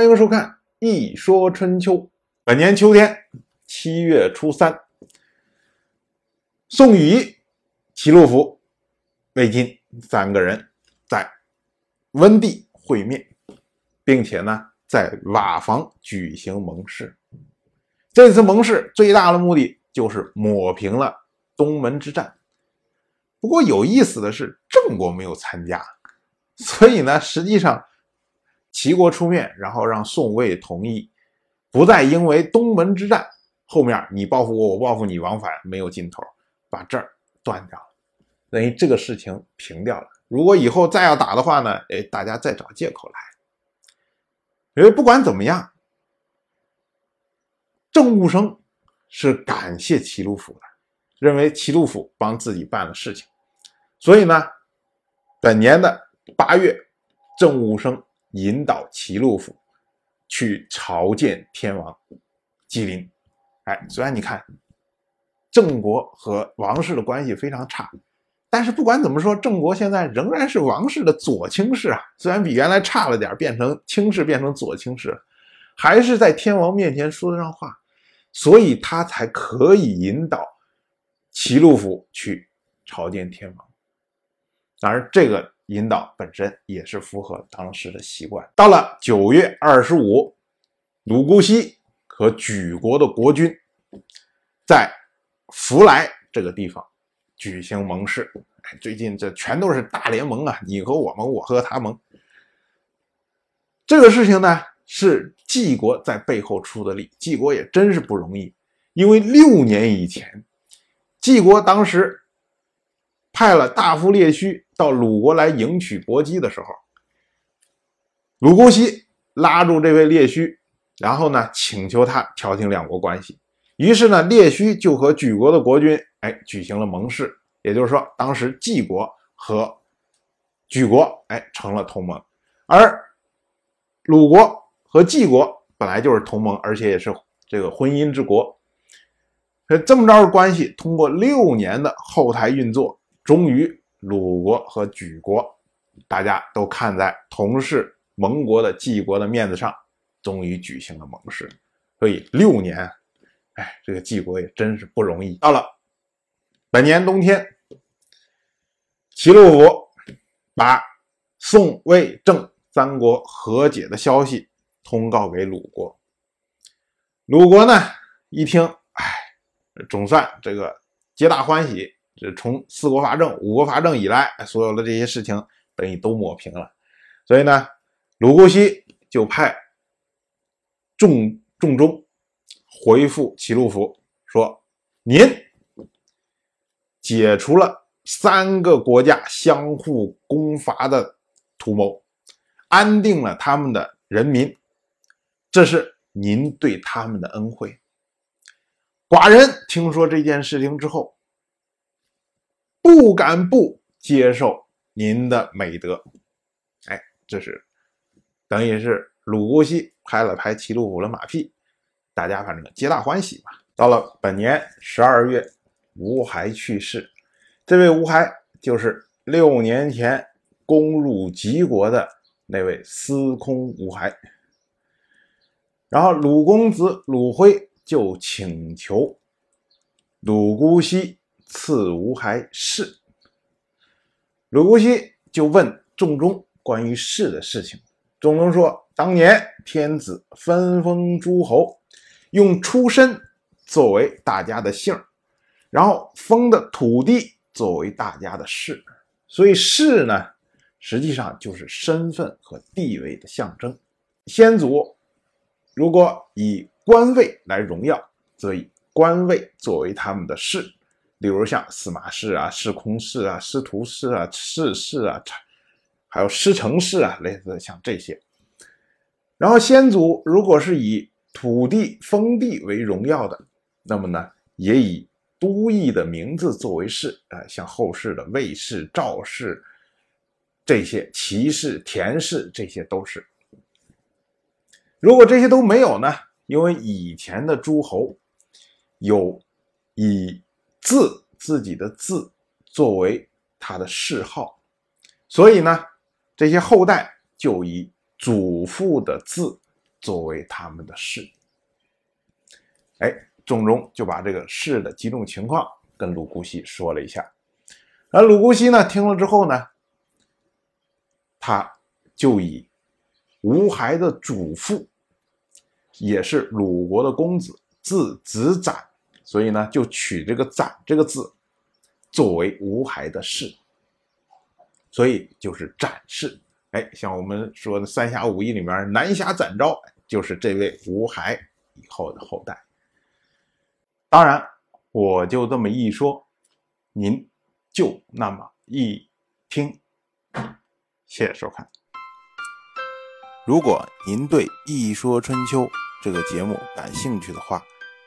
欢迎收看《一说春秋》。本年秋天七月初三，宋禹、齐鲁府、魏晋三个人在温地会面，并且呢，在瓦房举行盟誓。这次盟誓最大的目的就是抹平了东门之战。不过有意思的是，郑国没有参加，所以呢，实际上。齐国出面，然后让宋魏同意，不再因为东门之战后面你报复我，我报复你，往返没有尽头，把这儿断掉了，等于这个事情平掉了。如果以后再要打的话呢，哎，大家再找借口来。因为不管怎么样，郑务生是感谢齐鲁府的，认为齐鲁府帮自己办了事情，所以呢，本年的八月，郑务生。引导齐鲁府去朝见天王吉林。哎，虽然你看郑国和王室的关系非常差，但是不管怎么说，郑国现在仍然是王室的左卿氏啊。虽然比原来差了点，变成卿氏变成左卿氏，还是在天王面前说得上话，所以他才可以引导齐鲁府去朝见天王。当然，这个。引导本身也是符合当时的习惯。到了九月二十五，鲁姑息和举国的国君在弗莱这个地方举行盟誓。哎，最近这全都是大联盟啊，你和我们，我和他盟。这个事情呢，是晋国在背后出的力。晋国也真是不容易，因为六年以前，晋国当时。派了大夫列须到鲁国来迎娶伯姬的时候，鲁姑息拉住这位列须，然后呢请求他调停两国关系。于是呢，列须就和举国的国君哎举行了盟誓，也就是说，当时晋国和举国哎成了同盟，而鲁国和晋国本来就是同盟，而且也是这个婚姻之国。这么着的关系，通过六年的后台运作。终于，鲁国和莒国，大家都看在同是盟国的晋国的面子上，终于举行了盟誓。所以六年，哎，这个晋国也真是不容易。到了本年冬天，齐鲁府把宋、魏、郑三国和解的消息通告给鲁国。鲁国呢，一听，哎，总算这个皆大欢喜。这从四国伐郑、五国伐郑以来，所有的这些事情等于都抹平了。所以呢，鲁姑息就派仲仲中回复齐鲁府说：“您解除了三个国家相互攻伐的图谋，安定了他们的人民，这是您对他们的恩惠。寡人听说这件事情之后。”不敢不接受您的美德，哎，这是等于是鲁姑息拍了拍齐鲁府的马屁，大家反正皆大欢喜嘛。到了本年十二月，吴还去世，这位吴还就是六年前攻入齐国的那位司空吴还。然后鲁公子鲁辉就请求鲁姑息。赐吴还氏，鲁姑息就问仲中关于氏的事情。仲中说，当年天子分封诸侯，用出身作为大家的姓然后封的土地作为大家的氏，所以氏呢，实际上就是身份和地位的象征。先祖如果以官位来荣耀，则以官位作为他们的氏。比如像司马氏啊、司空氏啊、司徒氏啊、氏氏啊，还有师承氏啊，类似像这些。然后先祖如果是以土地封地为荣耀的，那么呢，也以都邑的名字作为氏啊，像后世的魏氏、赵氏这些，齐氏、田氏这些都是。如果这些都没有呢？因为以前的诸侯有以。字自己的字作为他的谥号，所以呢，这些后代就以祖父的字作为他们的谥。哎，仲中就把这个士的几种情况跟鲁姑息说了一下。而鲁姑息呢，听了之后呢，他就以吴孩的祖父也是鲁国的公子，字子展，所以呢，就取这个“展”这个字作为吴海的氏，所以就是展氏。哎，像我们说的《三侠五义》里面，南侠展昭就是这位吴海以后的后代。当然，我就这么一说，您就那么一听。谢谢收看。如果您对《一说春秋》这个节目感兴趣的话，